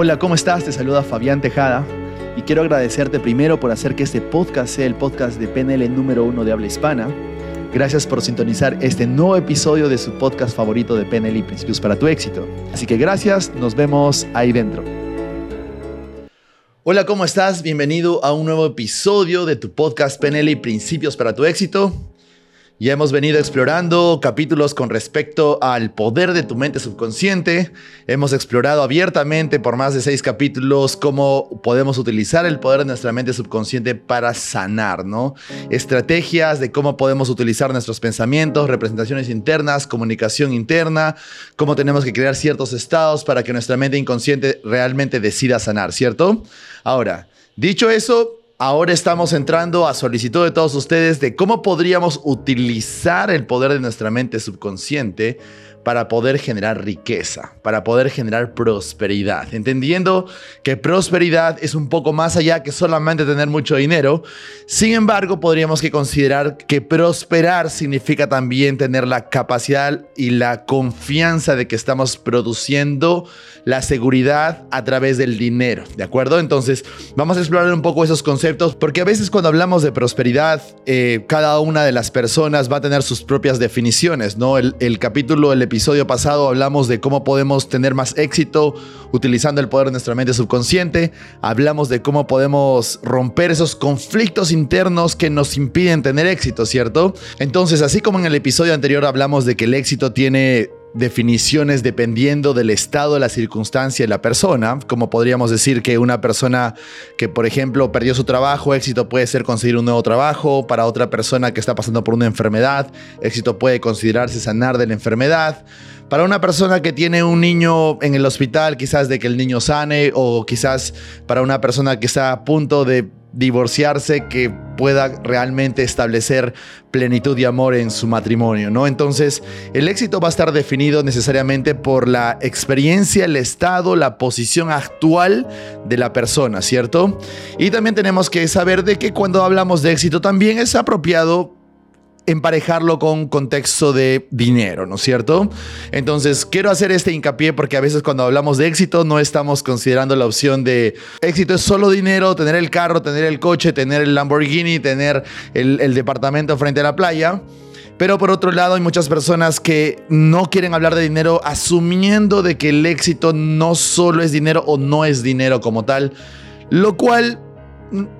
Hola, ¿cómo estás? Te saluda Fabián Tejada y quiero agradecerte primero por hacer que este podcast sea el podcast de PNL número uno de habla hispana. Gracias por sintonizar este nuevo episodio de su podcast favorito de PNL y Principios para tu éxito. Así que gracias, nos vemos ahí dentro. Hola, ¿cómo estás? Bienvenido a un nuevo episodio de tu podcast PNL y Principios para tu éxito. Ya hemos venido explorando capítulos con respecto al poder de tu mente subconsciente. Hemos explorado abiertamente por más de seis capítulos cómo podemos utilizar el poder de nuestra mente subconsciente para sanar, ¿no? Estrategias de cómo podemos utilizar nuestros pensamientos, representaciones internas, comunicación interna, cómo tenemos que crear ciertos estados para que nuestra mente inconsciente realmente decida sanar, ¿cierto? Ahora, dicho eso, Ahora estamos entrando a solicitud de todos ustedes de cómo podríamos utilizar el poder de nuestra mente subconsciente para poder generar riqueza, para poder generar prosperidad, entendiendo que prosperidad es un poco más allá que solamente tener mucho dinero. Sin embargo, podríamos que considerar que prosperar significa también tener la capacidad y la confianza de que estamos produciendo la seguridad a través del dinero, ¿de acuerdo? Entonces, vamos a explorar un poco esos conceptos porque a veces cuando hablamos de prosperidad, eh, cada una de las personas va a tener sus propias definiciones, ¿no? El, el capítulo, el episodio episodio pasado hablamos de cómo podemos tener más éxito utilizando el poder de nuestra mente subconsciente. Hablamos de cómo podemos romper esos conflictos internos que nos impiden tener éxito, ¿cierto? Entonces, así como en el episodio anterior hablamos de que el éxito tiene definiciones dependiendo del estado, la circunstancia y la persona, como podríamos decir que una persona que, por ejemplo, perdió su trabajo, éxito puede ser conseguir un nuevo trabajo, para otra persona que está pasando por una enfermedad, éxito puede considerarse sanar de la enfermedad. Para una persona que tiene un niño en el hospital, quizás de que el niño sane, o quizás para una persona que está a punto de divorciarse que pueda realmente establecer plenitud y amor en su matrimonio, ¿no? Entonces, el éxito va a estar definido necesariamente por la experiencia, el estado, la posición actual de la persona, ¿cierto? Y también tenemos que saber de que cuando hablamos de éxito también es apropiado emparejarlo con contexto de dinero, ¿no es cierto? Entonces, quiero hacer este hincapié porque a veces cuando hablamos de éxito no estamos considerando la opción de éxito es solo dinero, tener el carro, tener el coche, tener el Lamborghini, tener el, el departamento frente a la playa. Pero por otro lado hay muchas personas que no quieren hablar de dinero asumiendo de que el éxito no solo es dinero o no es dinero como tal, lo cual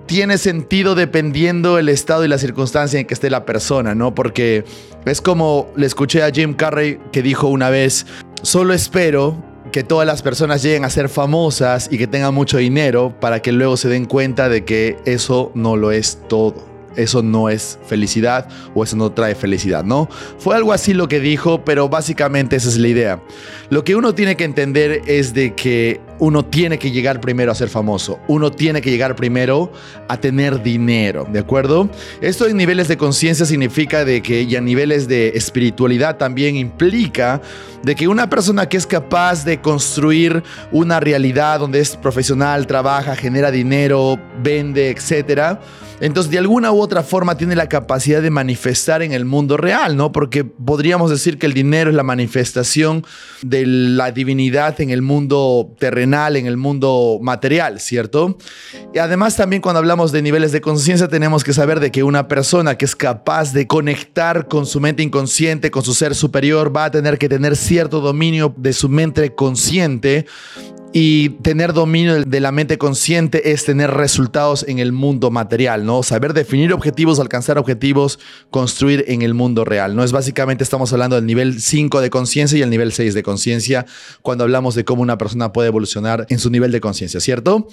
tiene sentido dependiendo el estado y la circunstancia en que esté la persona, ¿no? Porque es como le escuché a Jim Carrey que dijo una vez, solo espero que todas las personas lleguen a ser famosas y que tengan mucho dinero para que luego se den cuenta de que eso no lo es todo eso no es felicidad o eso no trae felicidad, ¿no? Fue algo así lo que dijo, pero básicamente esa es la idea. Lo que uno tiene que entender es de que uno tiene que llegar primero a ser famoso, uno tiene que llegar primero a tener dinero, ¿de acuerdo? Esto en niveles de conciencia significa de que y a niveles de espiritualidad también implica de que una persona que es capaz de construir una realidad donde es profesional, trabaja, genera dinero, vende, etcétera, entonces, de alguna u otra forma tiene la capacidad de manifestar en el mundo real, ¿no? Porque podríamos decir que el dinero es la manifestación de la divinidad en el mundo terrenal, en el mundo material, ¿cierto? Y además también cuando hablamos de niveles de conciencia tenemos que saber de que una persona que es capaz de conectar con su mente inconsciente, con su ser superior, va a tener que tener cierto dominio de su mente consciente y tener dominio de la mente consciente es tener resultados en el mundo material, ¿no? Saber definir objetivos, alcanzar objetivos, construir en el mundo real, ¿no? Es básicamente estamos hablando del nivel 5 de conciencia y el nivel 6 de conciencia cuando hablamos de cómo una persona puede evolucionar en su nivel de conciencia, ¿cierto?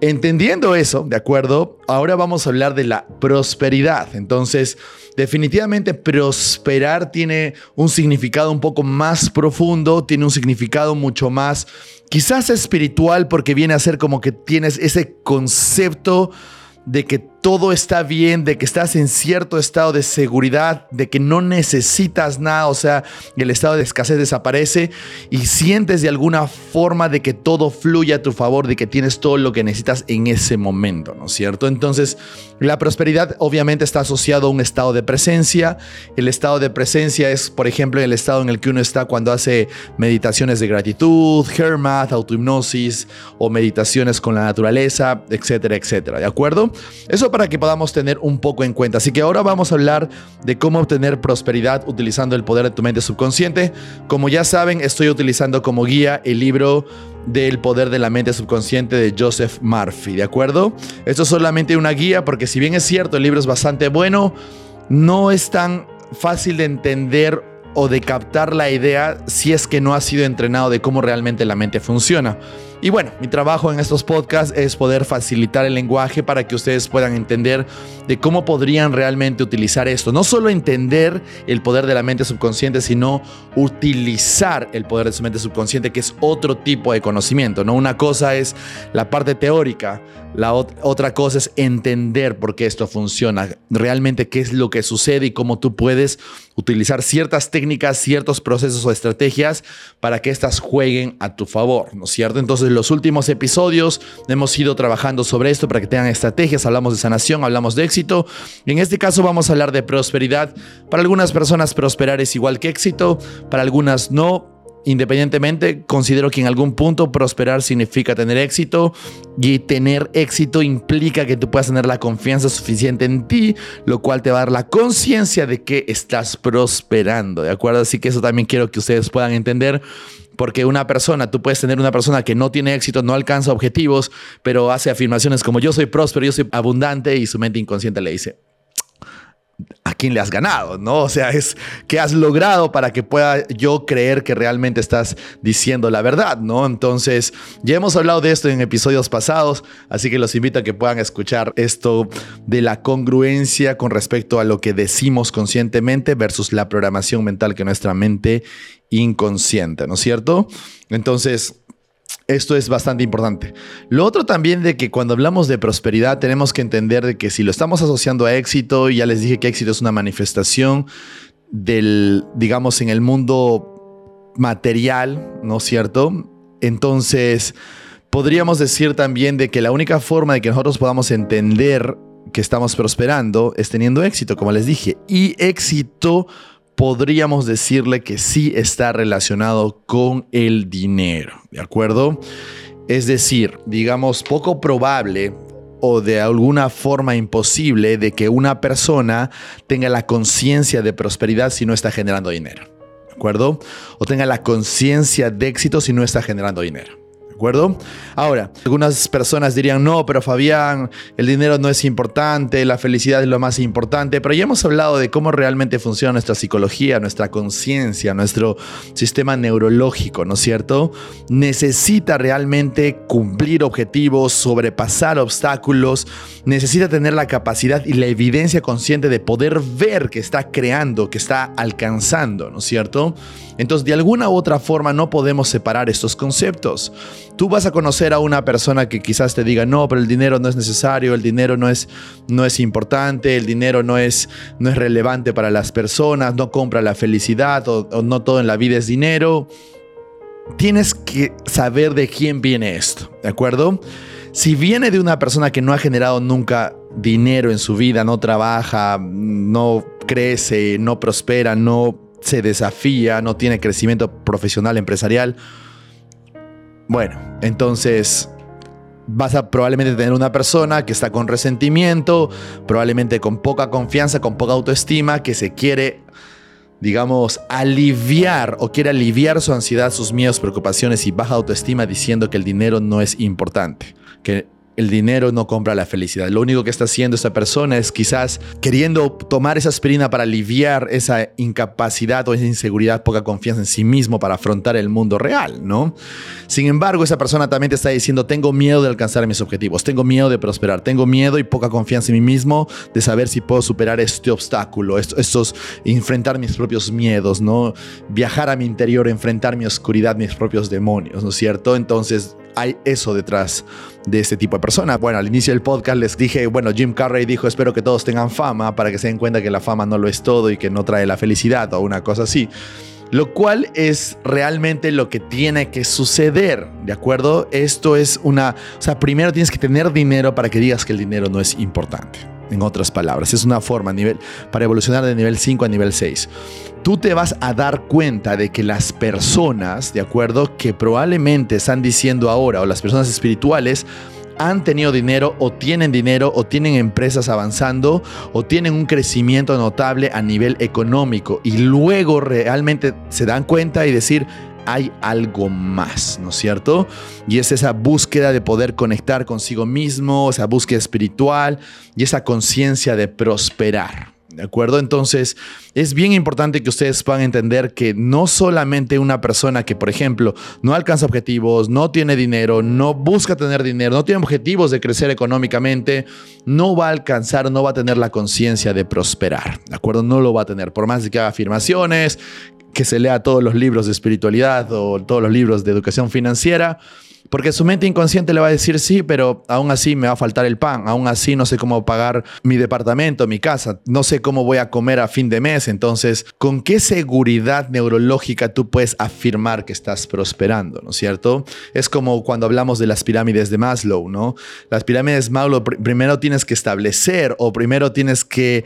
Entendiendo eso, ¿de acuerdo? Ahora vamos a hablar de la prosperidad. Entonces, definitivamente prosperar tiene un significado un poco más profundo, tiene un significado mucho más, quizás espiritual, porque viene a ser como que tienes ese concepto de que todo está bien, de que estás en cierto estado de seguridad, de que no necesitas nada, o sea, el estado de escasez desaparece y sientes de alguna forma de que todo fluye a tu favor, de que tienes todo lo que necesitas en ese momento, ¿no es cierto? Entonces, la prosperidad obviamente está asociado a un estado de presencia. El estado de presencia es, por ejemplo, el estado en el que uno está cuando hace meditaciones de gratitud, Hermath, autohipnosis o meditaciones con la naturaleza, etcétera, etcétera, ¿de acuerdo? Eso para que podamos tener un poco en cuenta. Así que ahora vamos a hablar de cómo obtener prosperidad utilizando el poder de tu mente subconsciente. Como ya saben, estoy utilizando como guía el libro del poder de la mente subconsciente de Joseph Murphy, ¿de acuerdo? Esto es solamente una guía porque si bien es cierto, el libro es bastante bueno, no es tan fácil de entender o de captar la idea si es que no ha sido entrenado de cómo realmente la mente funciona. Y bueno, mi trabajo en estos podcasts es poder facilitar el lenguaje para que ustedes puedan entender de cómo podrían realmente utilizar esto. No solo entender el poder de la mente subconsciente, sino utilizar el poder de su mente subconsciente, que es otro tipo de conocimiento. ¿no? Una cosa es la parte teórica, la otra cosa es entender por qué esto funciona, realmente qué es lo que sucede y cómo tú puedes utilizar ciertas técnicas, ciertos procesos o estrategias para que éstas jueguen a tu favor, ¿no es cierto? Entonces, los últimos episodios hemos ido trabajando sobre esto para que tengan estrategias, hablamos de sanación, hablamos de éxito. En este caso vamos a hablar de prosperidad. Para algunas personas prosperar es igual que éxito, para algunas no. Independientemente, considero que en algún punto prosperar significa tener éxito y tener éxito implica que tú puedas tener la confianza suficiente en ti, lo cual te va a dar la conciencia de que estás prosperando, ¿de acuerdo? Así que eso también quiero que ustedes puedan entender porque una persona, tú puedes tener una persona que no tiene éxito, no alcanza objetivos, pero hace afirmaciones como yo soy próspero, yo soy abundante y su mente inconsciente le dice, a quién le has ganado, ¿no? O sea, es que has logrado para que pueda yo creer que realmente estás diciendo la verdad, ¿no? Entonces, ya hemos hablado de esto en episodios pasados, así que los invito a que puedan escuchar esto de la congruencia con respecto a lo que decimos conscientemente versus la programación mental que nuestra mente inconsciente, ¿no es cierto? Entonces, esto es bastante importante. Lo otro también de que cuando hablamos de prosperidad tenemos que entender de que si lo estamos asociando a éxito, ya les dije que éxito es una manifestación del, digamos, en el mundo material, ¿no es cierto? Entonces, podríamos decir también de que la única forma de que nosotros podamos entender que estamos prosperando es teniendo éxito, como les dije. Y éxito podríamos decirle que sí está relacionado con el dinero, ¿de acuerdo? Es decir, digamos, poco probable o de alguna forma imposible de que una persona tenga la conciencia de prosperidad si no está generando dinero, ¿de acuerdo? O tenga la conciencia de éxito si no está generando dinero acuerdo? Ahora, algunas personas dirían, no, pero Fabián, el dinero no es importante, la felicidad es lo más importante, pero ya hemos hablado de cómo realmente funciona nuestra psicología, nuestra conciencia, nuestro sistema neurológico, ¿no es cierto? Necesita realmente cumplir objetivos, sobrepasar obstáculos, necesita tener la capacidad y la evidencia consciente de poder ver que está creando, que está alcanzando, ¿no es cierto? Entonces, de alguna u otra forma no podemos separar estos conceptos. Tú vas a conocer a una persona que quizás te diga, no, pero el dinero no es necesario, el dinero no es, no es importante, el dinero no es, no es relevante para las personas, no compra la felicidad o, o no todo en la vida es dinero. Tienes que saber de quién viene esto, ¿de acuerdo? Si viene de una persona que no ha generado nunca dinero en su vida, no trabaja, no crece, no prospera, no se desafía, no tiene crecimiento profesional, empresarial, bueno, entonces vas a probablemente tener una persona que está con resentimiento, probablemente con poca confianza, con poca autoestima, que se quiere, digamos, aliviar o quiere aliviar su ansiedad, sus miedos, preocupaciones y baja autoestima diciendo que el dinero no es importante, que el dinero no compra la felicidad. Lo único que está haciendo esa persona es quizás queriendo tomar esa aspirina para aliviar esa incapacidad o esa inseguridad, poca confianza en sí mismo para afrontar el mundo real, ¿no? Sin embargo, esa persona también te está diciendo, tengo miedo de alcanzar mis objetivos, tengo miedo de prosperar, tengo miedo y poca confianza en mí mismo de saber si puedo superar este obstáculo, estos, enfrentar mis propios miedos, ¿no? Viajar a mi interior, enfrentar mi oscuridad, mis propios demonios, ¿no es cierto? Entonces, hay eso detrás de este tipo de persona. Bueno, al inicio del podcast les dije, bueno, Jim Carrey dijo, espero que todos tengan fama para que se den cuenta que la fama no lo es todo y que no trae la felicidad o una cosa así. Lo cual es realmente lo que tiene que suceder, ¿de acuerdo? Esto es una... O sea, primero tienes que tener dinero para que digas que el dinero no es importante. En otras palabras, es una forma a nivel, para evolucionar de nivel 5 a nivel 6. Tú te vas a dar cuenta de que las personas, ¿de acuerdo? Que probablemente están diciendo ahora, o las personas espirituales, han tenido dinero o tienen dinero o tienen empresas avanzando o tienen un crecimiento notable a nivel económico y luego realmente se dan cuenta y decir, hay algo más, ¿no es cierto? Y es esa búsqueda de poder conectar consigo mismo, esa búsqueda espiritual y esa conciencia de prosperar. ¿De acuerdo? Entonces, es bien importante que ustedes puedan entender que no solamente una persona que, por ejemplo, no alcanza objetivos, no tiene dinero, no busca tener dinero, no tiene objetivos de crecer económicamente, no va a alcanzar, no va a tener la conciencia de prosperar. ¿De acuerdo? No lo va a tener. Por más que haga afirmaciones, que se lea todos los libros de espiritualidad o todos los libros de educación financiera, porque su mente inconsciente le va a decir sí, pero aún así me va a faltar el pan, aún así no sé cómo pagar mi departamento, mi casa, no sé cómo voy a comer a fin de mes. Entonces, ¿con qué seguridad neurológica tú puedes afirmar que estás prosperando, ¿no es cierto? Es como cuando hablamos de las pirámides de Maslow, ¿no? Las pirámides de Maslow primero tienes que establecer o primero tienes que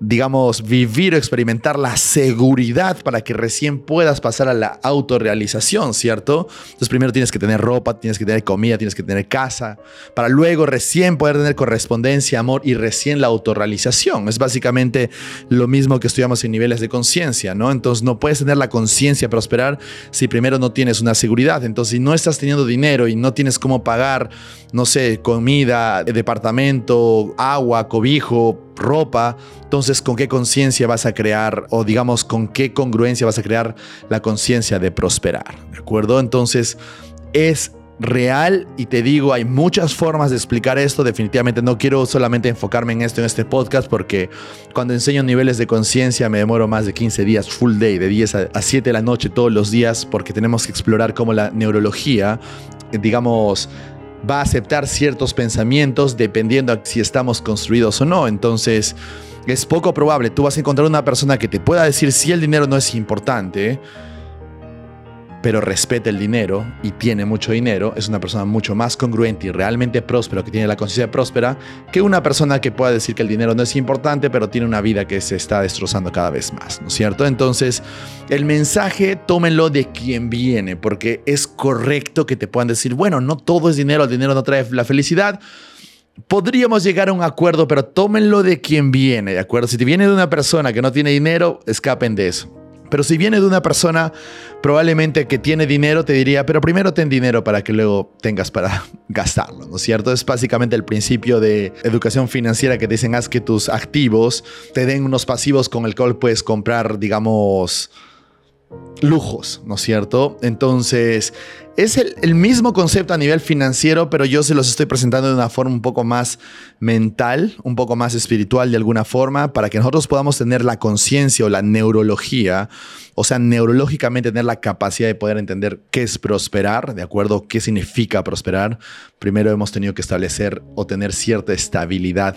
digamos, vivir o experimentar la seguridad para que recién puedas pasar a la autorrealización, ¿cierto? Entonces primero tienes que tener ropa, tienes que tener comida, tienes que tener casa, para luego recién poder tener correspondencia, amor y recién la autorrealización. Es básicamente lo mismo que estudiamos en niveles de conciencia, ¿no? Entonces no puedes tener la conciencia prosperar si primero no tienes una seguridad. Entonces si no estás teniendo dinero y no tienes cómo pagar, no sé, comida, departamento, agua, cobijo, ropa, entonces con qué conciencia vas a crear o digamos con qué congruencia vas a crear la conciencia de prosperar, ¿de acuerdo? Entonces es real y te digo, hay muchas formas de explicar esto, definitivamente no quiero solamente enfocarme en esto en este podcast porque cuando enseño niveles de conciencia me demoro más de 15 días full day, de 10 a 7 de la noche todos los días porque tenemos que explorar cómo la neurología, digamos, va a aceptar ciertos pensamientos dependiendo a si estamos construidos o no. Entonces, es poco probable. Tú vas a encontrar una persona que te pueda decir si el dinero no es importante pero respeta el dinero y tiene mucho dinero, es una persona mucho más congruente y realmente próspera, que tiene la conciencia próspera, que una persona que pueda decir que el dinero no es importante, pero tiene una vida que se está destrozando cada vez más, ¿no es cierto? Entonces, el mensaje tómenlo de quien viene, porque es correcto que te puedan decir, bueno, no todo es dinero, el dinero no trae la felicidad. Podríamos llegar a un acuerdo, pero tómenlo de quien viene, ¿de acuerdo? Si te viene de una persona que no tiene dinero, escapen de eso. Pero si viene de una persona probablemente que tiene dinero, te diría, pero primero ten dinero para que luego tengas para gastarlo, ¿no es cierto? Es básicamente el principio de educación financiera que dicen, haz que tus activos te den unos pasivos con el cual puedes comprar, digamos, lujos, ¿no es cierto? Entonces, es el, mismo concepto a nivel financiero, pero yo se los estoy presentando de una forma un poco más mental, un poco más espiritual de alguna forma, para que nosotros podamos tener la conciencia o la neurología, o sea, neurológicamente tener la capacidad de poder entender qué es prosperar, ¿de acuerdo? ¿Qué significa prosperar? Primero hemos tenido que establecer o tener cierta estabilidad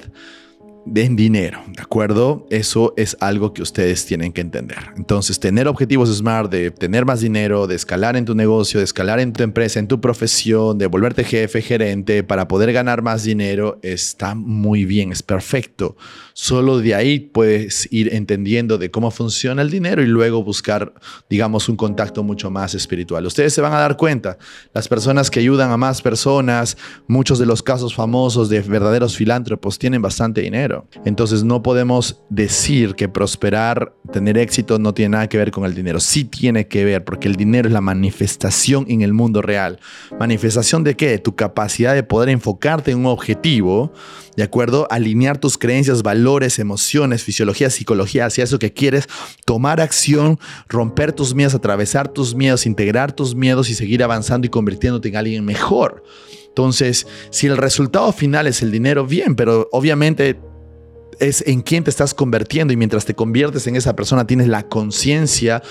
den dinero, ¿de acuerdo? Eso es algo que ustedes tienen que entender. Entonces, tener objetivos SMART de tener más dinero, de escalar en tu negocio, de escalar en tu empresa, en tu profesión, de volverte jefe, gerente, para poder ganar más dinero, está muy bien, es perfecto. Solo de ahí puedes ir entendiendo de cómo funciona el dinero y luego buscar, digamos, un contacto mucho más espiritual. Ustedes se van a dar cuenta, las personas que ayudan a más personas, muchos de los casos famosos de verdaderos filántropos tienen bastante dinero entonces no podemos decir que prosperar, tener éxito no tiene nada que ver con el dinero. Sí tiene que ver, porque el dinero es la manifestación en el mundo real. ¿Manifestación de qué? Tu capacidad de poder enfocarte en un objetivo, ¿de acuerdo? Alinear tus creencias, valores, emociones, fisiología, psicología hacia eso que quieres, tomar acción, romper tus miedos, atravesar tus miedos, integrar tus miedos y seguir avanzando y convirtiéndote en alguien mejor. Entonces, si el resultado final es el dinero, bien, pero obviamente es en quién te estás convirtiendo y mientras te conviertes en esa persona tienes la conciencia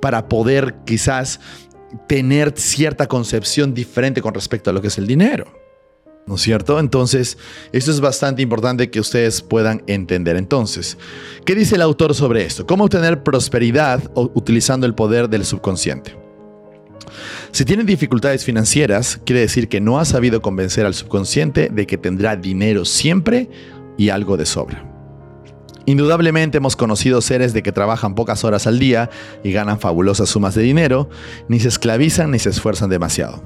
para poder quizás tener cierta concepción diferente con respecto a lo que es el dinero. ¿No es cierto? Entonces, esto es bastante importante que ustedes puedan entender. Entonces, ¿qué dice el autor sobre esto? ¿Cómo obtener prosperidad utilizando el poder del subconsciente? Si tienen dificultades financieras, quiere decir que no ha sabido convencer al subconsciente de que tendrá dinero siempre y algo de sobra. Indudablemente hemos conocido seres de que trabajan pocas horas al día y ganan fabulosas sumas de dinero, ni se esclavizan ni se esfuerzan demasiado.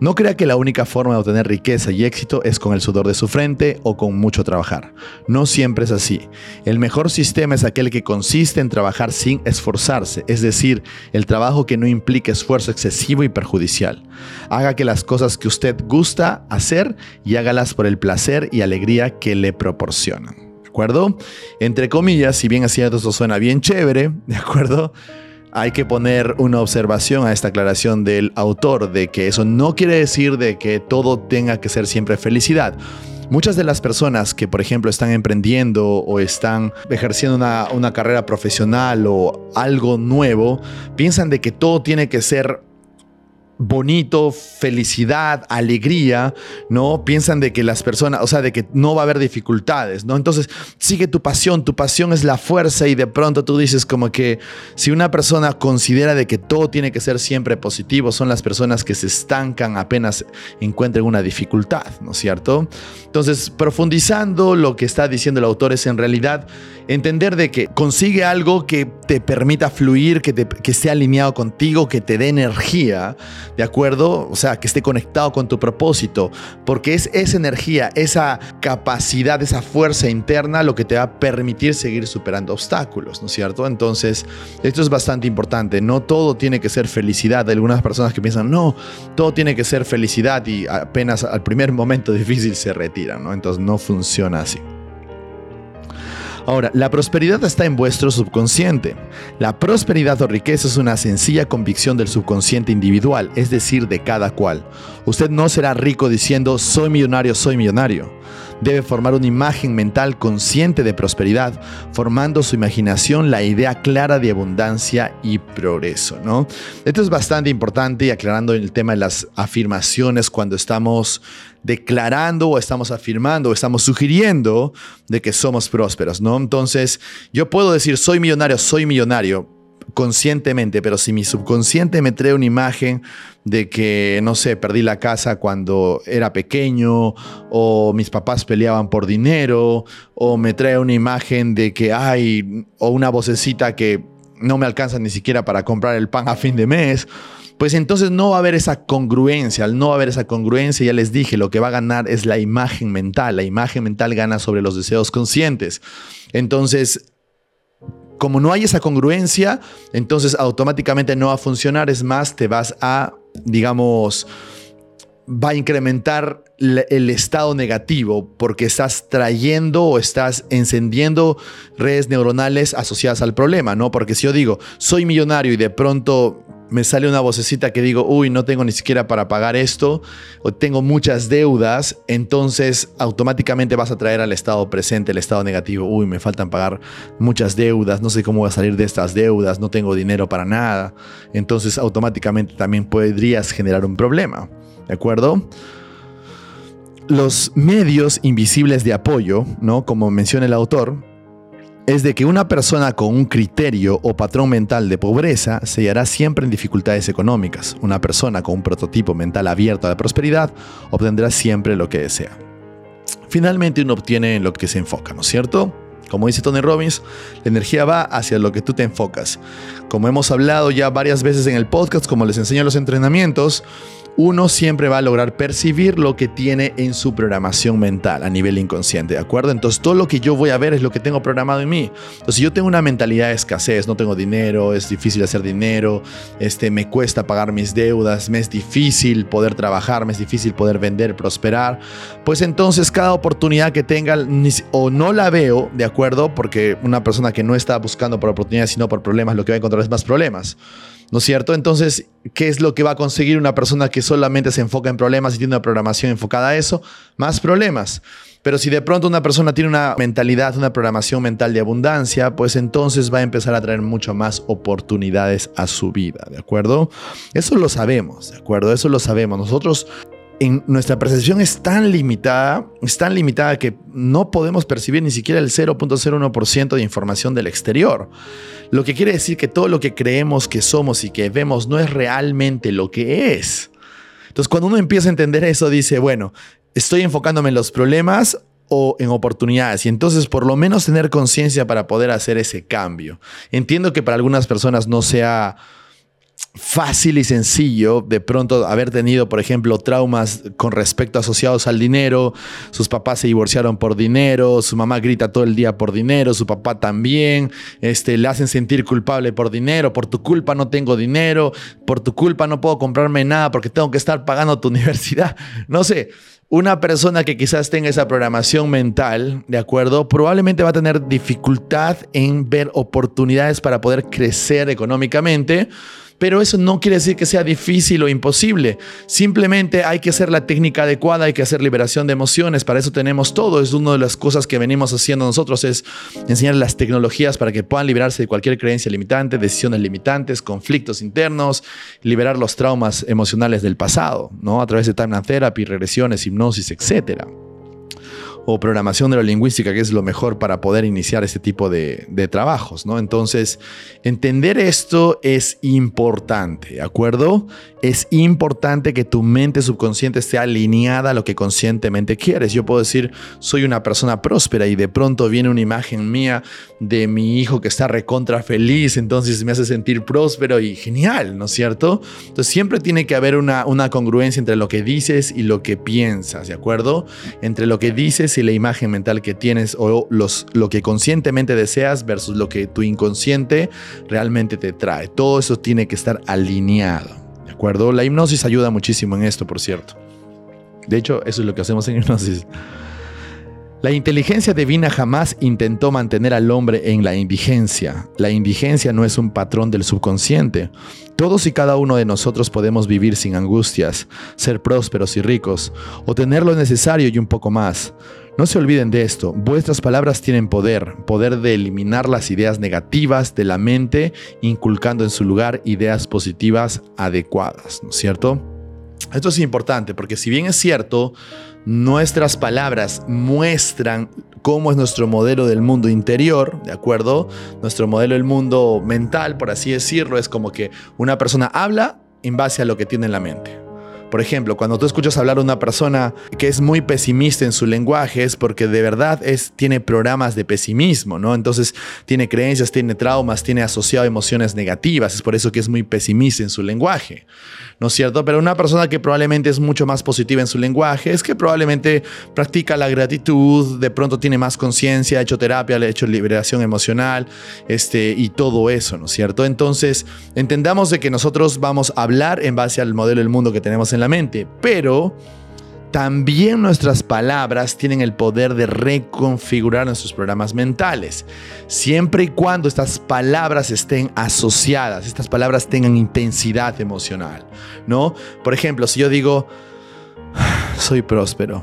No crea que la única forma de obtener riqueza y éxito es con el sudor de su frente o con mucho trabajar. No siempre es así. El mejor sistema es aquel que consiste en trabajar sin esforzarse, es decir, el trabajo que no implique esfuerzo excesivo y perjudicial. Haga que las cosas que usted gusta hacer y hágalas por el placer y alegría que le proporcionan. ¿De acuerdo? Entre comillas, si bien así esto suena bien chévere, ¿de acuerdo? Hay que poner una observación a esta aclaración del autor de que eso no quiere decir de que todo tenga que ser siempre felicidad. Muchas de las personas que, por ejemplo, están emprendiendo o están ejerciendo una, carrera profesional o algo nuevo, piensan de que todo tiene que ser bonito, felicidad, alegría, ¿no? Piensan de que las personas, o sea, de que no va a haber dificultades, ¿no? Entonces, sigue tu pasión, tu pasión es la fuerza y de pronto tú dices como que si una persona considera de que todo tiene que ser siempre positivo, son las personas que se estancan apenas encuentren una dificultad, ¿no es cierto? Entonces, profundizando lo que está diciendo el autor es en realidad entender de que consigue algo que te permita fluir, que, que esté alineado contigo, que te dé energía, ¿de acuerdo? O sea, que esté conectado con tu propósito, porque es esa energía, esa capacidad, esa fuerza interna lo que te va a permitir seguir superando obstáculos, ¿no es cierto? Entonces, esto es bastante importante, no todo tiene que ser felicidad. Hay algunas personas que piensan, no, todo tiene que ser felicidad y apenas al primer momento difícil se retiran, ¿no? Entonces no funciona así. Ahora, la prosperidad está en vuestro subconsciente. La prosperidad o riqueza es una sencilla convicción del subconsciente individual, es decir, de cada cual. Usted no será rico diciendo soy millonario, soy millonario. Debe formar una imagen mental consciente de prosperidad, formando su imaginación la idea clara de abundancia y progreso, ¿no? Esto es bastante importante y aclarando el tema de las afirmaciones cuando estamos declarando o estamos afirmando o estamos sugiriendo de que somos prósperos, ¿no? Entonces, yo puedo decir, soy millonario, soy millonario conscientemente, pero si mi subconsciente me trae una imagen de que, no sé, perdí la casa cuando era pequeño, o mis papás peleaban por dinero, o me trae una imagen de que hay, o una vocecita que no me alcanza ni siquiera para comprar el pan a fin de mes, pues entonces no va a haber esa congruencia. Al no haber esa congruencia, ya les dije, lo que va a ganar es la imagen mental. La imagen mental gana sobre los deseos conscientes. Entonces, como no hay esa congruencia, entonces automáticamente no va a funcionar. Es más, te vas a, digamos, va a incrementar el estado negativo porque estás trayendo o estás encendiendo redes neuronales asociadas al problema, ¿no? Porque si yo digo, soy millonario y de pronto me sale una vocecita que digo, uy, no tengo ni siquiera para pagar esto, o tengo muchas deudas, entonces automáticamente vas a traer al estado presente el estado negativo, uy, me faltan pagar muchas deudas, no sé cómo voy a salir de estas deudas, no tengo dinero para nada, entonces automáticamente también podrías generar un problema, ¿de acuerdo? Los medios invisibles de apoyo, ¿no? Como menciona el autor, es de que una persona con un criterio o patrón mental de pobreza se hallará siempre en dificultades económicas. Una persona con un prototipo mental abierto a la prosperidad obtendrá siempre lo que desea. Finalmente uno obtiene en lo que se enfoca, ¿no es cierto? Como dice Tony Robbins, la energía va hacia lo que tú te enfocas. Como hemos hablado ya varias veces en el podcast, como les enseño en los entrenamientos, uno siempre va a lograr percibir lo que tiene en su programación mental a nivel inconsciente, ¿de acuerdo? Entonces todo lo que yo voy a ver es lo que tengo programado en mí. Entonces si yo tengo una mentalidad de escasez, no tengo dinero, es difícil hacer dinero, este, me cuesta pagar mis deudas, me es difícil poder trabajar, me es difícil poder vender, prosperar, pues entonces cada oportunidad que tenga o no la veo, ¿de acuerdo? Porque una persona que no está buscando por oportunidades, sino por problemas, lo que va a encontrar es más problemas. ¿No es cierto? Entonces, ¿qué es lo que va a conseguir una persona que solamente se enfoca en problemas y tiene una programación enfocada a eso? Más problemas. Pero si de pronto una persona tiene una mentalidad, una programación mental de abundancia, pues entonces va a empezar a traer mucho más oportunidades a su vida, ¿de acuerdo? Eso lo sabemos, ¿de acuerdo? Eso lo sabemos. Nosotros en nuestra percepción es tan limitada, es tan limitada que no podemos percibir ni siquiera el 0.01% de información del exterior. Lo que quiere decir que todo lo que creemos que somos y que vemos no es realmente lo que es. Entonces, cuando uno empieza a entender eso, dice, bueno, estoy enfocándome en los problemas o en oportunidades y entonces por lo menos tener conciencia para poder hacer ese cambio. Entiendo que para algunas personas no sea fácil y sencillo de pronto haber tenido, por ejemplo, traumas con respecto asociados al dinero, sus papás se divorciaron por dinero, su mamá grita todo el día por dinero, su papá también, este, le hacen sentir culpable por dinero, por tu culpa no tengo dinero, por tu culpa no puedo comprarme nada porque tengo que estar pagando tu universidad, no sé. Una persona que quizás tenga esa programación mental, ¿de acuerdo? Probablemente va a tener dificultad en ver oportunidades para poder crecer económicamente pero eso no quiere decir que sea difícil o imposible. Simplemente hay que hacer la técnica adecuada, hay que hacer liberación de emociones. Para eso tenemos todo. Es una de las cosas que venimos haciendo nosotros, es enseñar las tecnologías para que puedan liberarse de cualquier creencia limitante, decisiones limitantes, conflictos internos, liberar los traumas emocionales del pasado, ¿no? A través de timeline therapy, regresiones, hipnosis, etcétera o programación neurolingüística, que es lo mejor para poder iniciar este tipo de, trabajos, ¿no? Entonces, entender esto es importante, ¿de acuerdo? Es importante que tu mente subconsciente esté alineada a lo que conscientemente quieres. Yo puedo decir, soy una persona próspera y de pronto viene una imagen mía de mi hijo que está recontra feliz, entonces me hace sentir próspero y genial, ¿no es cierto? Entonces, siempre tiene que haber una, una congruencia entre lo que dices y lo que piensas, ¿de acuerdo? Entre lo que dices y la imagen mental que tienes o lo que conscientemente deseas versus lo que tu inconsciente realmente te trae. Todo eso tiene que estar alineado. ¿De acuerdo? La hipnosis ayuda muchísimo en esto, por cierto. De hecho, eso es lo que hacemos en hipnosis. La inteligencia divina jamás intentó mantener al hombre en la indigencia. La indigencia no es un patrón del subconsciente. Todos y cada uno de nosotros podemos vivir sin angustias, ser prósperos y ricos, o tener lo necesario y un poco más. No se olviden de esto, vuestras palabras tienen poder, poder de eliminar las ideas negativas de la mente, inculcando en su lugar ideas positivas adecuadas, ¿no es cierto? Esto es importante porque si bien es cierto, nuestras palabras muestran cómo es nuestro modelo del mundo interior, ¿de acuerdo? Nuestro modelo del mundo mental, por así decirlo, es como que una persona habla en base a lo que tiene en la mente. Por ejemplo, cuando tú escuchas hablar a una persona que es muy pesimista en su lenguaje es porque de verdad es, tiene programas de pesimismo, ¿no? Entonces tiene creencias, tiene traumas, tiene asociado emociones negativas, es por eso que es muy pesimista en su lenguaje. ¿no es cierto? Pero una persona que probablemente es mucho más positiva en su lenguaje es que probablemente practica la gratitud, de pronto tiene más conciencia, ha hecho terapia, ha hecho liberación emocional este, y todo eso, ¿no es cierto? Entonces, entendamos de que nosotros vamos a hablar en base al modelo del mundo que tenemos en la pero también nuestras palabras tienen el poder de reconfigurar nuestros programas mentales, siempre y cuando estas palabras estén asociadas, estas palabras tengan intensidad emocional, ¿no? Por ejemplo, si yo digo, soy próspero.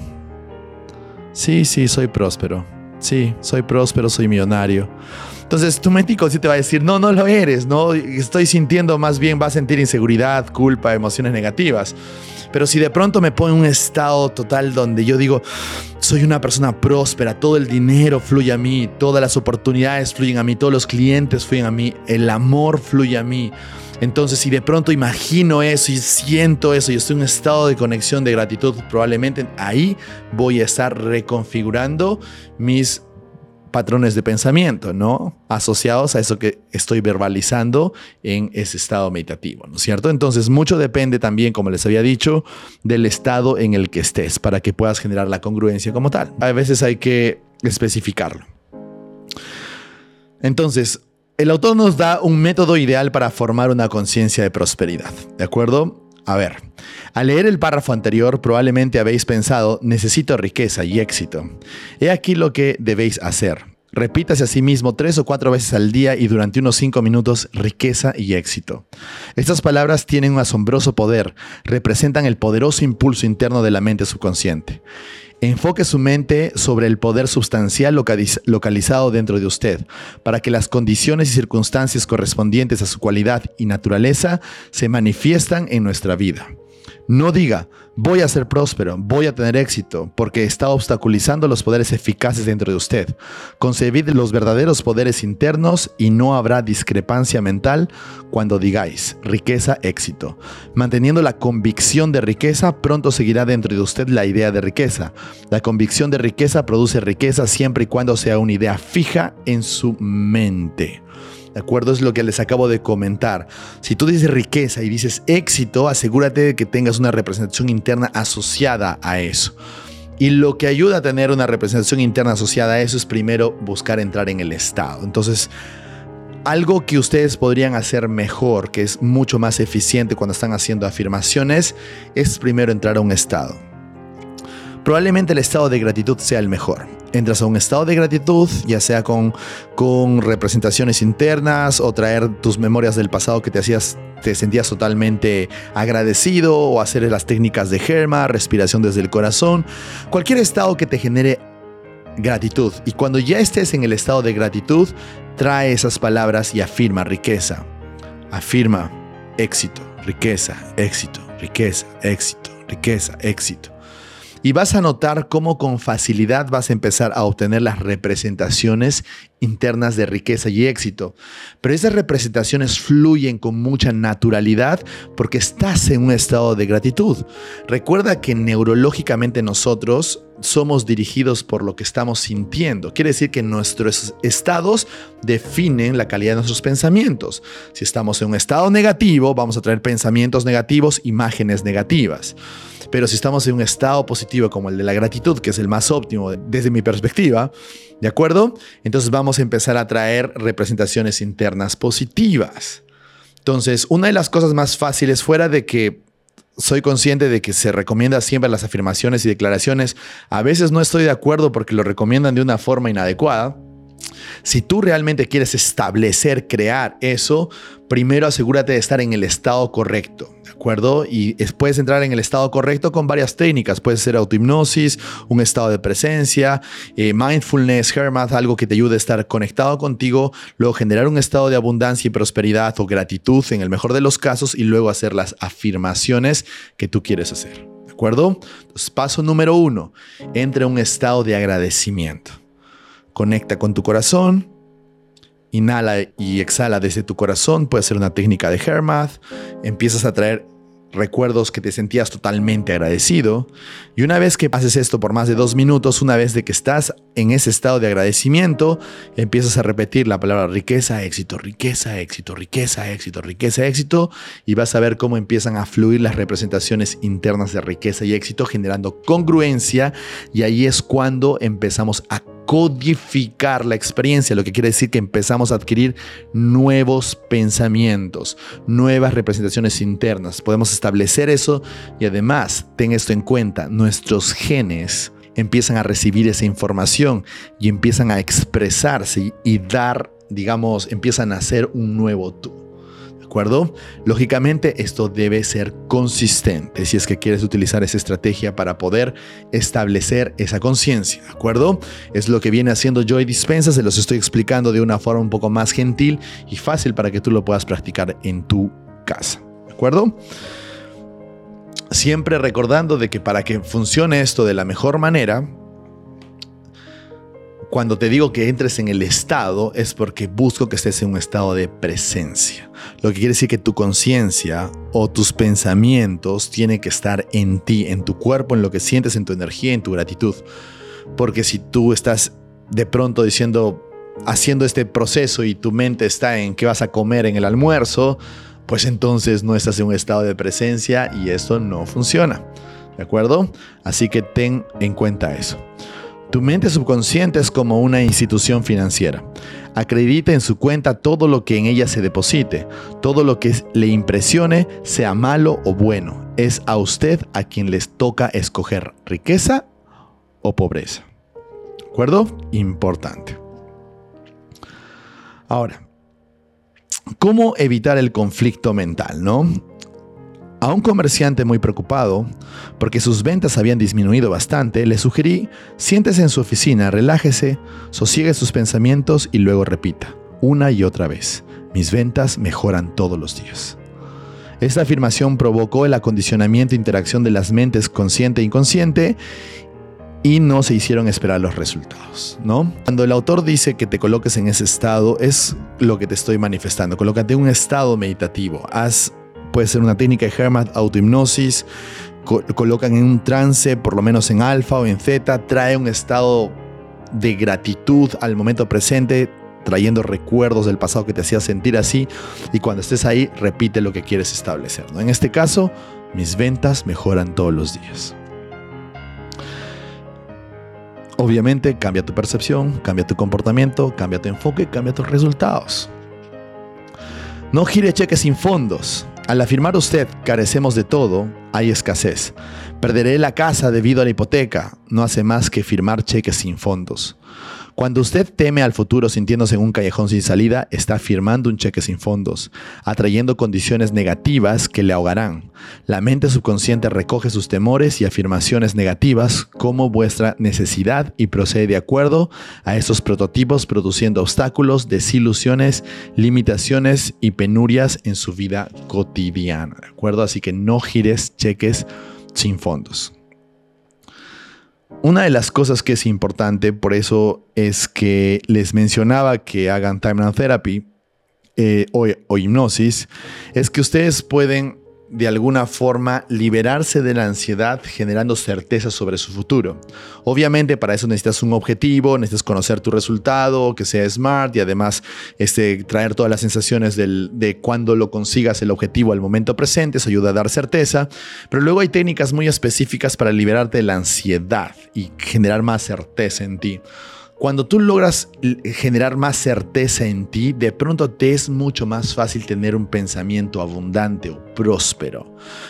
Sí, sí, soy próspero. Sí, soy próspero, soy millonario. Entonces tu mente sí te va a decir, no, no lo eres, no, estoy sintiendo más bien, va a sentir inseguridad, culpa, emociones negativas. Pero si de pronto me pongo en un estado total donde yo digo, soy una persona próspera, todo el dinero fluye a mí, todas las oportunidades fluyen a mí, todos los clientes fluyen a mí, el amor fluye a mí. Entonces, si de pronto imagino eso y siento eso y estoy en un estado de conexión, de gratitud, probablemente ahí voy a estar reconfigurando mis patrones de pensamiento, ¿no? Asociados a eso que estoy verbalizando en ese estado meditativo, ¿no es cierto? Entonces, mucho depende también, como les había dicho, del estado en el que estés para que puedas generar la congruencia como tal. A veces hay que especificarlo. Entonces, el autor nos da un método ideal para formar una conciencia de prosperidad, ¿de acuerdo? A ver, al leer el párrafo anterior probablemente habéis pensado, necesito riqueza y éxito. He aquí lo que debéis hacer. Repítase a sí mismo tres o cuatro veces al día y durante unos cinco minutos riqueza y éxito. Estas palabras tienen un asombroso poder, representan el poderoso impulso interno de la mente subconsciente. Enfoque su mente sobre el poder sustancial localizado dentro de usted, para que las condiciones y circunstancias correspondientes a su cualidad y naturaleza se manifiestan en nuestra vida. No diga, voy a ser próspero, voy a tener éxito, porque está obstaculizando los poderes eficaces dentro de usted. Concebid los verdaderos poderes internos y no habrá discrepancia mental cuando digáis riqueza, éxito. Manteniendo la convicción de riqueza, pronto seguirá dentro de usted la idea de riqueza. La convicción de riqueza produce riqueza siempre y cuando sea una idea fija en su mente. ¿De acuerdo? Es lo que les acabo de comentar. Si tú dices riqueza y dices éxito, asegúrate de que tengas una representación interna asociada a eso. Y lo que ayuda a tener una representación interna asociada a eso es primero buscar entrar en el estado. Entonces, algo que ustedes podrían hacer mejor, que es mucho más eficiente cuando están haciendo afirmaciones, es primero entrar a un estado. Probablemente el estado de gratitud sea el mejor entras a un estado de gratitud, ya sea con, con representaciones internas o traer tus memorias del pasado que te hacías te sentías totalmente agradecido o hacer las técnicas de Germa, respiración desde el corazón, cualquier estado que te genere gratitud. Y cuando ya estés en el estado de gratitud, trae esas palabras y afirma riqueza. Afirma éxito, riqueza, éxito, riqueza, éxito, riqueza, éxito y vas a notar cómo con facilidad vas a empezar a obtener las representaciones internas de riqueza y éxito. Pero esas representaciones fluyen con mucha naturalidad porque estás en un estado de gratitud. Recuerda que neurológicamente nosotros somos dirigidos por lo que estamos sintiendo. Quiere decir que nuestros estados definen la calidad de nuestros pensamientos. Si estamos en un estado negativo, vamos a traer pensamientos negativos, imágenes negativas. Pero si estamos en un estado positivo como el de la gratitud, que es el más óptimo desde mi perspectiva, ¿de acuerdo? Entonces vamos a empezar a traer representaciones internas positivas. Entonces, una de las cosas más fáciles fuera de que soy consciente de que se recomienda siempre las afirmaciones y declaraciones. A veces no estoy de acuerdo porque lo recomiendan de una forma inadecuada. Si tú realmente quieres establecer, crear eso, primero asegúrate de estar en el estado correcto, ¿de acuerdo? Y puedes entrar en el estado correcto con varias técnicas. Puede ser autohipnosis, un estado de presencia, eh, mindfulness, HERMAT, algo que te ayude a estar conectado contigo, luego generar un estado de abundancia y prosperidad o gratitud en el mejor de los casos y luego hacer las afirmaciones que tú quieres hacer. ¿De acuerdo? Entonces, paso número uno, entra en un estado de agradecimiento. Conecta con tu corazón. Inhala y exhala desde tu corazón. Puede ser una técnica de Hermath. Empiezas a traer recuerdos que te sentías totalmente agradecido. Y una vez que pases esto por más de dos minutos, una vez de que estás en ese estado de agradecimiento, empiezas a repetir la palabra riqueza, éxito, riqueza, éxito, riqueza, éxito, riqueza, éxito, y vas a ver cómo empiezan a fluir las representaciones internas de riqueza y éxito, generando congruencia, y ahí es cuando empezamos a codificar la experiencia, lo que quiere decir que empezamos a adquirir nuevos pensamientos, nuevas representaciones internas. Podemos establecer eso y además, ten esto en cuenta, nuestros genes empiezan a recibir esa información y empiezan a expresarse y dar, digamos, empiezan a hacer un nuevo tú acuerdo? Lógicamente esto debe ser consistente si es que quieres utilizar esa estrategia para poder establecer esa conciencia, ¿de acuerdo? Es lo que viene haciendo Joy Dispensa, se los estoy explicando de una forma un poco más gentil y fácil para que tú lo puedas practicar en tu casa, ¿de acuerdo? Siempre recordando de que para que funcione esto de la mejor manera, cuando te digo que entres en el estado es porque busco que estés en un estado de presencia. Lo que quiere decir que tu conciencia o tus pensamientos tienen que estar en ti, en tu cuerpo, en lo que sientes, en tu energía, en tu gratitud. Porque si tú estás de pronto diciendo, haciendo este proceso y tu mente está en qué vas a comer en el almuerzo, pues entonces no estás en un estado de presencia y esto no funciona. ¿De acuerdo? Así que ten en cuenta eso. Tu mente subconsciente es como una institución financiera. Acredita en su cuenta todo lo que en ella se deposite, todo lo que le impresione, sea malo o bueno. Es a usted a quien les toca escoger riqueza o pobreza. ¿De acuerdo? Importante. Ahora, ¿cómo evitar el conflicto mental, no? A un comerciante muy preocupado, porque sus ventas habían disminuido bastante, le sugerí, siéntese en su oficina, relájese, sosiegue sus pensamientos y luego repita, una y otra vez, mis ventas mejoran todos los días. Esta afirmación provocó el acondicionamiento e interacción de las mentes consciente e inconsciente y no se hicieron esperar los resultados, ¿no? Cuando el autor dice que te coloques en ese estado, es lo que te estoy manifestando. Colócate en un estado meditativo. Haz, puede ser una técnica de Hermat, autohipnosis, colocan en un trance, por lo menos en alfa o en zeta, trae un estado de gratitud al momento presente, trayendo recuerdos del pasado que te hacía sentir así y cuando estés ahí repite lo que quieres establecer. En este caso, mis ventas mejoran todos los días. Obviamente cambia tu percepción, cambia tu comportamiento, cambia tu enfoque, cambia tus resultados. No gire cheques sin fondos. Al afirmar usted carecemos de todo, hay escasez. Perderé la casa debido a la hipoteca. No hace más que firmar cheques sin fondos. Cuando usted teme al futuro sintiéndose en un callejón sin salida, está firmando un cheque sin fondos, atrayendo condiciones negativas que le ahogarán. La mente subconsciente recoge sus temores y afirmaciones negativas como vuestra necesidad y procede de acuerdo a esos prototipos produciendo obstáculos, desilusiones, limitaciones y penurias en su vida cotidiana. ¿De acuerdo? Así que no gires cheques sin fondos. Una de las cosas que es importante, por eso es que les mencionaba que hagan time and therapy eh, o hipnosis, es que ustedes pueden de alguna forma liberarse de la ansiedad generando certeza sobre su futuro. Obviamente para eso necesitas un objetivo, necesitas conocer tu resultado, que sea smart y además este, traer todas las sensaciones de cuando lo consigas el objetivo al momento presente, eso ayuda a dar certeza, pero luego hay técnicas muy específicas para liberarte de la ansiedad y generar más certeza en ti. Cuando tú logras generar más certeza en ti, de pronto te es mucho más fácil tener un pensamiento abundante o próspero.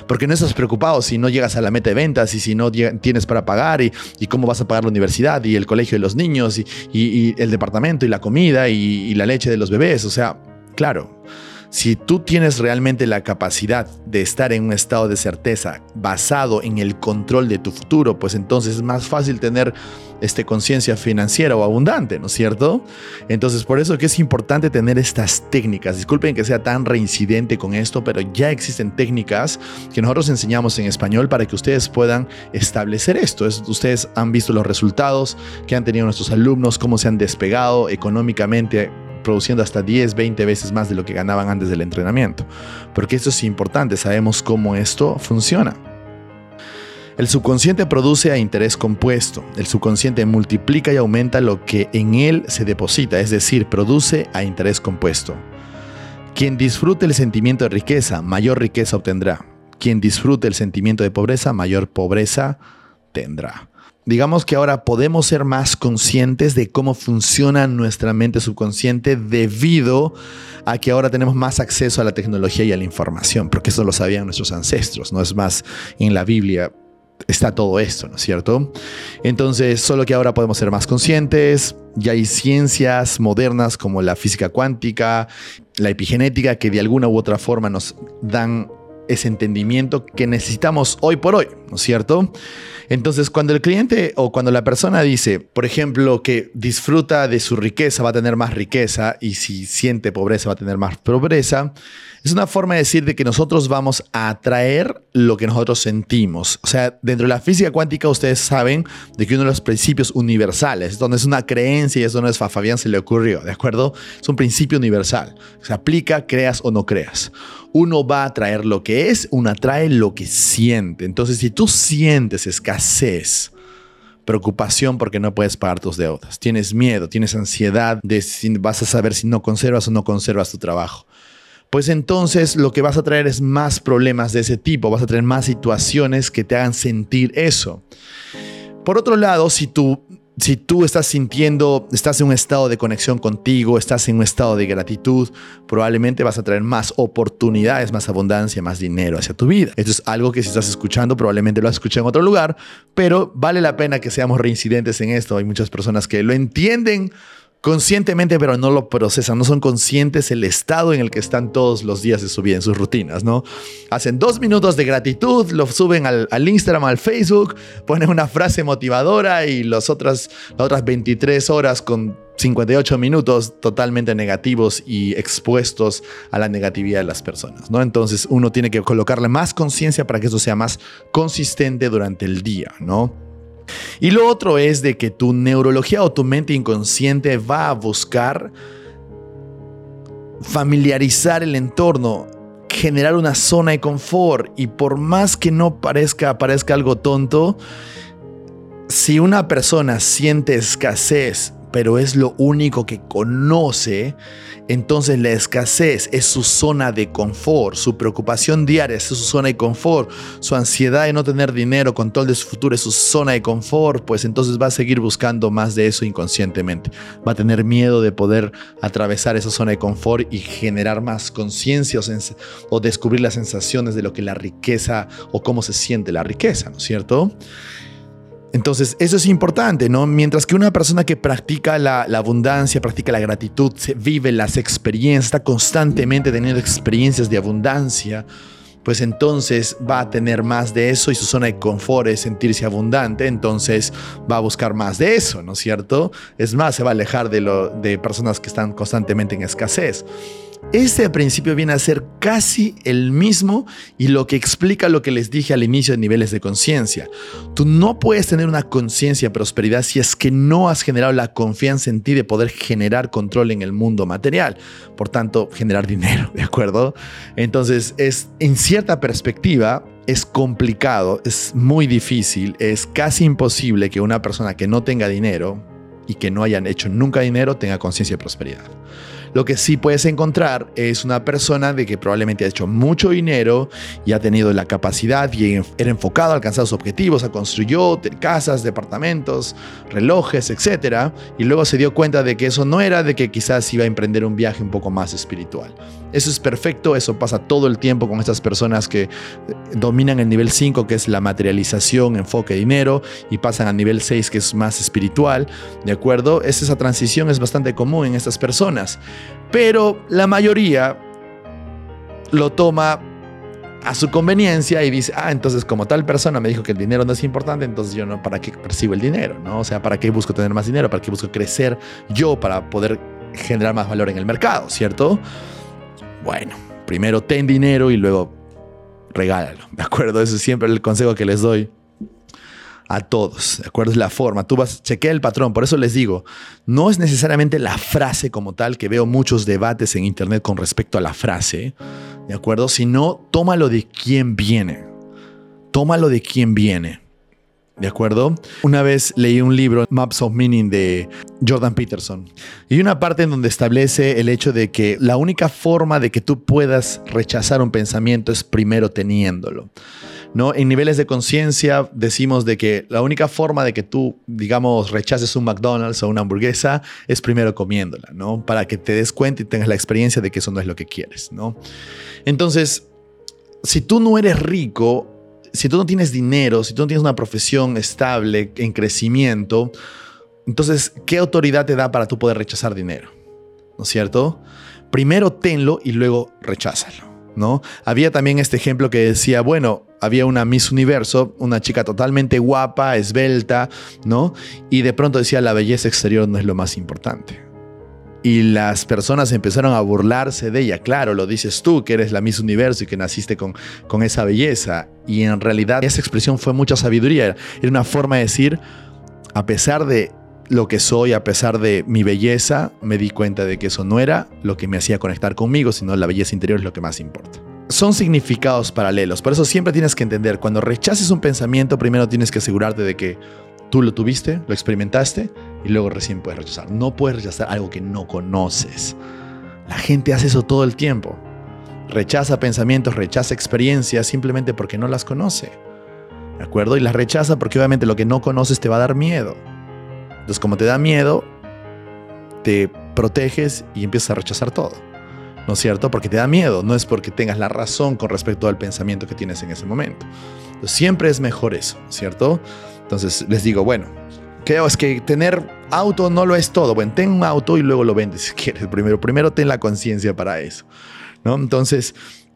Porque no estás preocupado si no llegas a la meta de ventas y si no tienes para pagar y, cómo vas a pagar la universidad y el colegio de los niños y, el departamento y la comida y la leche de los bebés. O sea, claro. Si tú tienes realmente la capacidad de estar en un estado de certeza basado en el control de tu futuro, pues entonces es más fácil tener este, conciencia financiera o abundante, ¿no es cierto? Entonces por eso que es importante tener estas técnicas. Disculpen que sea tan reincidente con esto, pero ya existen técnicas que nosotros enseñamos en español para que ustedes puedan establecer esto. ustedes han visto los resultados que han tenido nuestros alumnos, cómo se han despegado económicamente produciendo hasta 10, 20 veces más de lo que ganaban antes del entrenamiento. Porque esto es importante, sabemos cómo esto funciona. El subconsciente produce a interés compuesto. El subconsciente multiplica y aumenta lo que en él se deposita, es decir, produce a interés compuesto. Quien disfrute el sentimiento de riqueza, mayor riqueza obtendrá. Quien disfrute el sentimiento de pobreza, mayor pobreza tendrá digamos que ahora podemos ser más conscientes de cómo funciona nuestra mente subconsciente debido a que ahora tenemos más acceso a la tecnología y a la información, porque eso lo sabían nuestros ancestros, no es más en la Biblia. Está todo esto, ¿no es cierto? Entonces, solo que ahora podemos ser más conscientes, ya hay ciencias modernas como la física cuántica, la epigenética, que de alguna u otra forma nos dan ese entendimiento que necesitamos hoy por hoy, ¿no es cierto? Entonces, cuando el cliente o cuando la persona dice, por ejemplo, que disfruta de su riqueza, va a tener más riqueza y si siente pobreza, va a tener más pobreza, es una forma de decir de que nosotros vamos a atraer lo que nosotros sentimos. O sea, dentro de la física cuántica ustedes saben de que uno de los principios universales, donde es una creencia y eso no es a Fabián se le ocurrió, ¿de acuerdo? Es un principio universal. Se aplica, creas o no creas. Uno va a atraer lo que es, uno atrae lo que siente. Entonces, si tú sientes escasez, preocupación porque no puedes pagar tus deudas, tienes miedo, tienes ansiedad de si vas a saber si no conservas o no conservas tu trabajo pues entonces lo que vas a traer es más problemas de ese tipo, vas a traer más situaciones que te hagan sentir eso. Por otro lado, si tú, si tú estás sintiendo, estás en un estado de conexión contigo, estás en un estado de gratitud, probablemente vas a traer más oportunidades, más abundancia, más dinero hacia tu vida. Esto es algo que si estás escuchando, probablemente lo has escuchado en otro lugar, pero vale la pena que seamos reincidentes en esto. Hay muchas personas que lo entienden conscientemente, pero no lo procesan, no son conscientes el estado en el que están todos los días de su vida, en sus rutinas, ¿no? Hacen dos minutos de gratitud, lo suben al, Instagram, al Facebook, ponen una frase motivadora y las otras, las otras 23 horas con 58 minutos totalmente negativos y expuestos a la negatividad de las personas, ¿no? Entonces uno tiene que colocarle más conciencia para que eso sea más consistente durante el día, ¿no? Y lo otro es de que tu neurología o tu mente inconsciente va a buscar familiarizar el entorno, generar una zona de confort. Y por más que no parezca, parezca algo tonto, si una persona siente escasez, pero es lo único que conoce, entonces la escasez es su zona de confort, su preocupación diaria es su zona de confort, su ansiedad de no tener dinero, control de su futuro es su zona de confort, pues entonces va a seguir buscando más de eso inconscientemente. Va a tener miedo de poder atravesar esa zona de confort y generar más conciencia o, descubrir las sensaciones de lo que la riqueza o cómo se siente la riqueza, ¿no es cierto? Entonces, eso es importante, ¿no? Mientras que una persona que practica la, abundancia, practica la gratitud, vive las experiencias, está constantemente teniendo experiencias de abundancia, pues entonces va a tener más de eso y su zona de confort es sentirse abundante, entonces va a buscar más de eso, ¿no es cierto? Es más, se va a alejar de, lo, de personas que están constantemente en escasez. Este principio viene a ser casi el mismo y lo que explica lo que les dije al inicio de niveles de conciencia. Tú no puedes tener una conciencia de prosperidad si es que no has generado la confianza en ti de poder generar control en el mundo material. Por tanto, generar dinero, ¿de acuerdo? Entonces, es en cierta perspectiva, es complicado, es muy difícil, es casi imposible que una persona que no tenga dinero y que no hayan hecho nunca dinero tenga conciencia de prosperidad. Lo que sí puedes encontrar es una persona de que probablemente ha hecho mucho dinero y ha tenido la capacidad y era enfocado a alcanzar sus objetivos, a construyó casas, departamentos, relojes, etc. Y luego se dio cuenta de que eso no era, de que quizás iba a emprender un viaje un poco más espiritual. Eso es perfecto, eso pasa todo el tiempo con estas personas que eh, dominan el nivel 5, que es la materialización, enfoque, dinero, y pasan al nivel 6, que es más espiritual, ¿de acuerdo? esa transición es bastante común en estas personas. Pero la mayoría lo toma a su conveniencia y dice, ah, entonces como tal persona me dijo que el dinero no es importante, entonces yo no, ¿para qué percibo el dinero? ¿no? O sea, ¿para qué busco tener más dinero? ¿Para qué busco crecer yo para poder generar más valor en el mercado? ¿Cierto? Bueno, primero ten dinero y luego regálalo, ¿de acuerdo? Ese es siempre el consejo que les doy a todos, ¿de acuerdo? Es la forma. Tú vas, chequea el patrón. Por eso les digo, no es necesariamente la frase como tal, que veo muchos debates en internet con respecto a la frase, ¿de acuerdo? Sino tómalo de quién viene. Tómalo de quién viene. ¿De acuerdo? Una vez leí un libro, Maps of Meaning, de Jordan Peterson. Y una parte en donde establece el hecho de que la única forma de que tú puedas rechazar un pensamiento es primero teniéndolo. ¿No? En niveles de conciencia decimos de que la única forma de que tú, digamos, rechaces un McDonald's o una hamburguesa es primero comiéndola, ¿no? Para que te des cuenta y tengas la experiencia de que eso no es lo que quieres, ¿no? Entonces, si tú no eres rico, si tú no tienes dinero, si tú no tienes una profesión estable, en crecimiento, entonces, ¿qué autoridad te da para tú poder rechazar dinero? ¿No es cierto? Primero tenlo y luego recházalo. ¿No? Había también este ejemplo que decía, bueno, había una Miss Universo, una chica totalmente guapa, esbelta, ¿no? Y de pronto decía, la belleza exterior no es lo más importante. Y las personas empezaron a burlarse de ella. Claro, lo dices tú, que eres la Miss Universo y que naciste con, con esa belleza. Y en realidad esa expresión fue mucha sabiduría. Era una forma de decir, a pesar de lo que soy, a pesar de mi belleza, me di cuenta de que eso no era lo que me hacía conectar conmigo, sino la belleza interior es lo que más importa. Son significados paralelos, por eso siempre tienes que entender, cuando rechaces un pensamiento, primero tienes que asegurarte de que tú lo tuviste, lo experimentaste y luego recién puedes rechazar. No puedes rechazar algo que no conoces. La gente hace eso todo el tiempo. Rechaza pensamientos, rechaza experiencias simplemente porque no las conoce. ¿De acuerdo? Y las rechaza porque obviamente lo que no conoces te va a dar miedo. Entonces, como te da miedo, te proteges y empiezas a rechazar todo. ¿No es cierto? Porque te da miedo, no es porque tengas la razón con respecto al pensamiento que tienes en ese momento. Entonces, siempre es mejor eso, ¿cierto? Entonces, les digo, bueno, creo es que tener auto no lo es todo. Bueno, ten un auto y luego lo vendes si quieres. Primero, primero ten la conciencia para eso. ¿no? Entonces,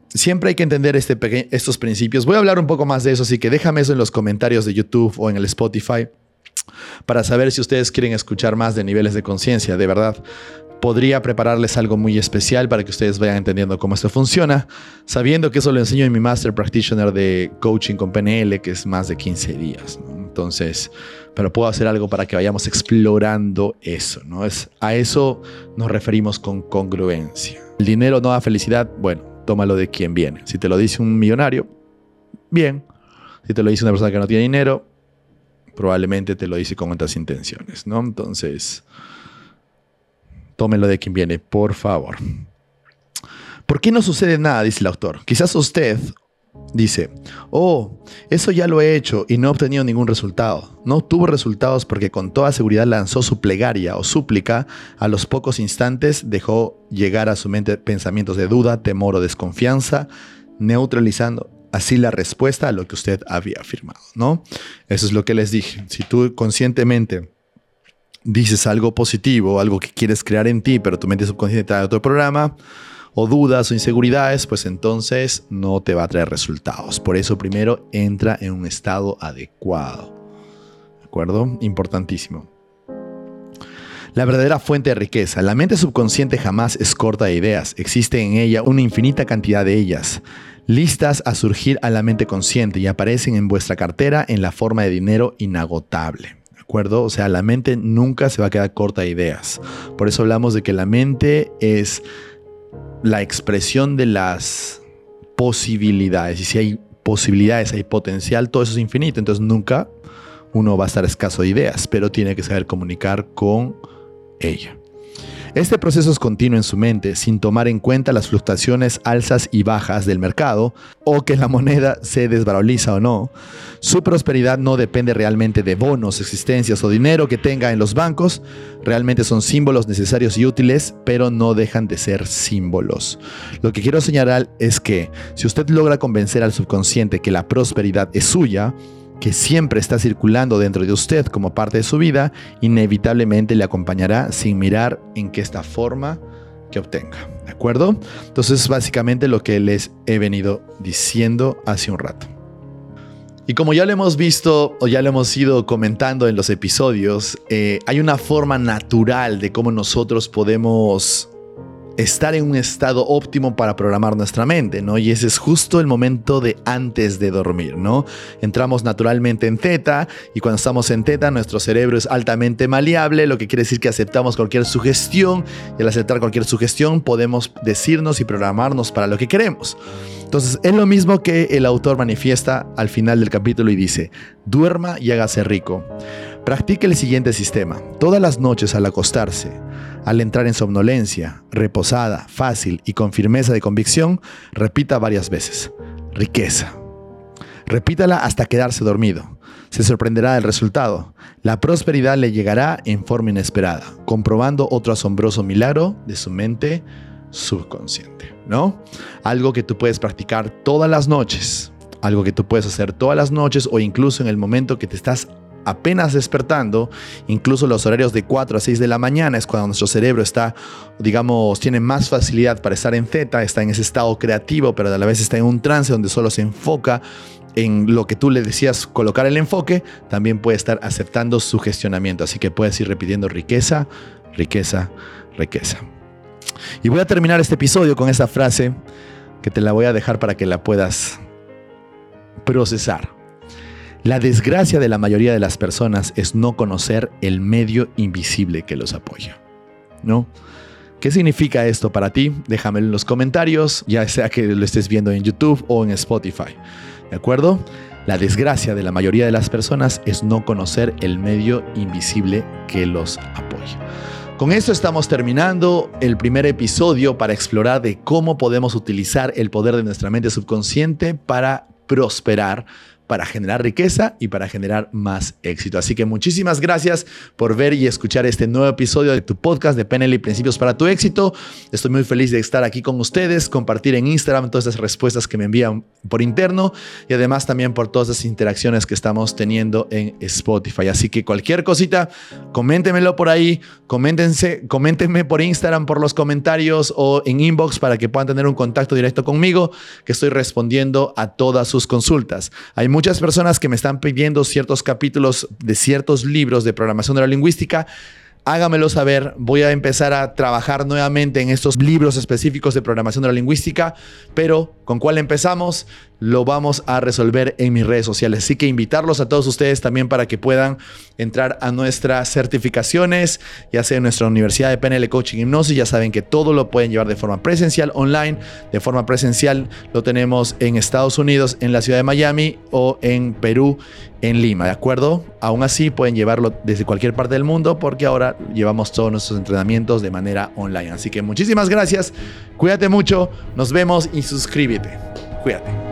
siempre hay que entender este estos principios. Voy a hablar un poco más de eso, así que déjame eso en los comentarios de YouTube o en el Spotify para saber si ustedes quieren escuchar más de niveles de conciencia. De verdad, podría prepararles algo muy especial para que ustedes vayan entendiendo cómo esto funciona, sabiendo que eso lo enseño en mi Master Practitioner de Coaching con PNL, que es más de 15 días. Entonces, pero puedo hacer algo para que vayamos explorando eso, ¿no? Es, a eso nos referimos con congruencia. El dinero no da felicidad, bueno, tómalo de quien viene. Si te lo dice un millonario, bien. Si te lo dice una persona que no tiene dinero, probablemente te lo dice con otras intenciones, ¿no? Entonces, tómelo de quien viene, por favor. ¿Por qué no sucede nada? Dice el autor. Quizás usted dice, oh, eso ya lo he hecho y no he obtenido ningún resultado. No obtuvo resultados porque con toda seguridad lanzó su plegaria o súplica, a los pocos instantes dejó llegar a su mente pensamientos de duda, temor o desconfianza, neutralizando así la respuesta a lo que usted había afirmado, ¿no? Eso es lo que les dije. Si tú conscientemente dices algo positivo, algo que quieres crear en ti, pero tu mente subconsciente te da otro programa, o dudas o inseguridades, pues entonces no te va a traer resultados. Por eso primero entra en un estado adecuado. ¿De acuerdo? Importantísimo. La verdadera fuente de riqueza. La mente subconsciente jamás es corta de ideas. Existe en ella una infinita cantidad de ellas, listas a surgir a la mente consciente y aparecen en vuestra cartera en la forma de dinero inagotable. ¿De acuerdo? O sea, la mente nunca se va a quedar corta de ideas. Por eso hablamos de que la mente es la expresión de las posibilidades. Y si hay posibilidades, hay potencial, todo eso es infinito. Entonces nunca uno va a estar escaso de ideas, pero tiene que saber comunicar con ella. Este proceso es continuo en su mente sin tomar en cuenta las fluctuaciones alzas y bajas del mercado o que la moneda se desvaloriza o no. Su prosperidad no depende realmente de bonos, existencias o dinero que tenga en los bancos. Realmente son símbolos necesarios y útiles, pero no dejan de ser símbolos. Lo que quiero señalar es que si usted logra convencer al subconsciente que la prosperidad es suya, que siempre está circulando dentro de usted como parte de su vida, inevitablemente le acompañará sin mirar en qué esta forma que obtenga. ¿De acuerdo? Entonces es básicamente lo que les he venido diciendo hace un rato. Y como ya lo hemos visto o ya lo hemos ido comentando en los episodios, eh, hay una forma natural de cómo nosotros podemos estar en un estado óptimo para programar nuestra mente, ¿no? Y ese es justo el momento de antes de dormir, ¿no? Entramos naturalmente en teta y cuando estamos en teta nuestro cerebro es altamente maleable, lo que quiere decir que aceptamos cualquier sugestión y al aceptar cualquier sugestión podemos decirnos y programarnos para lo que queremos. Entonces es lo mismo que el autor manifiesta al final del capítulo y dice, duerma y hágase rico. Practique el siguiente sistema. Todas las noches al acostarse, al entrar en somnolencia, reposada, fácil y con firmeza de convicción, repita varias veces. Riqueza. Repítala hasta quedarse dormido. Se sorprenderá del resultado. La prosperidad le llegará en forma inesperada, comprobando otro asombroso milagro de su mente subconsciente, ¿no? Algo que tú puedes practicar todas las noches, algo que tú puedes hacer todas las noches o incluso en el momento que te estás apenas despertando, incluso los horarios de 4 a 6 de la mañana es cuando nuestro cerebro está, digamos, tiene más facilidad para estar en Z, está en ese estado creativo, pero a la vez está en un trance donde solo se enfoca en lo que tú le decías colocar el enfoque, también puede estar aceptando su gestionamiento. Así que puedes ir repitiendo riqueza, riqueza, riqueza. Y voy a terminar este episodio con esa frase que te la voy a dejar para que la puedas procesar. La desgracia de la mayoría de las personas es no conocer el medio invisible que los apoya. ¿No? ¿Qué significa esto para ti? Déjamelo en los comentarios, ya sea que lo estés viendo en YouTube o en Spotify. ¿De acuerdo? La desgracia de la mayoría de las personas es no conocer el medio invisible que los apoya. Con esto estamos terminando el primer episodio para explorar de cómo podemos utilizar el poder de nuestra mente subconsciente para prosperar para generar riqueza y para generar más éxito. Así que muchísimas gracias por ver y escuchar este nuevo episodio de tu podcast de PNL y Principios para tu éxito. Estoy muy feliz de estar aquí con ustedes, compartir en Instagram todas esas respuestas que me envían por interno y además también por todas las interacciones que estamos teniendo en Spotify. Así que cualquier cosita, coméntenmelo por ahí, coméntense, coméntenme por Instagram, por los comentarios o en inbox para que puedan tener un contacto directo conmigo, que estoy respondiendo a todas sus consultas. Hay muchas personas que me están pidiendo ciertos capítulos de ciertos libros de programación neurolingüística hágamelo saber. Voy a empezar a trabajar nuevamente en estos libros específicos de programación neurolingüística, pero ¿con cuál empezamos? Lo vamos a resolver en mis redes sociales. Así que invitarlos a todos ustedes también para que puedan entrar a nuestras certificaciones, ya sea en nuestra Universidad de PNL Coaching Hipnosis. Ya saben que todo lo pueden llevar de forma presencial, online. De forma presencial lo tenemos en Estados Unidos, en la ciudad de Miami o en Perú, en Lima, ¿de acuerdo? Aún así pueden llevarlo desde cualquier parte del mundo porque llevamos todos nuestros entrenamientos de manera online. Así que muchísimas gracias, cuídate mucho, nos vemos y suscríbete. Cuídate.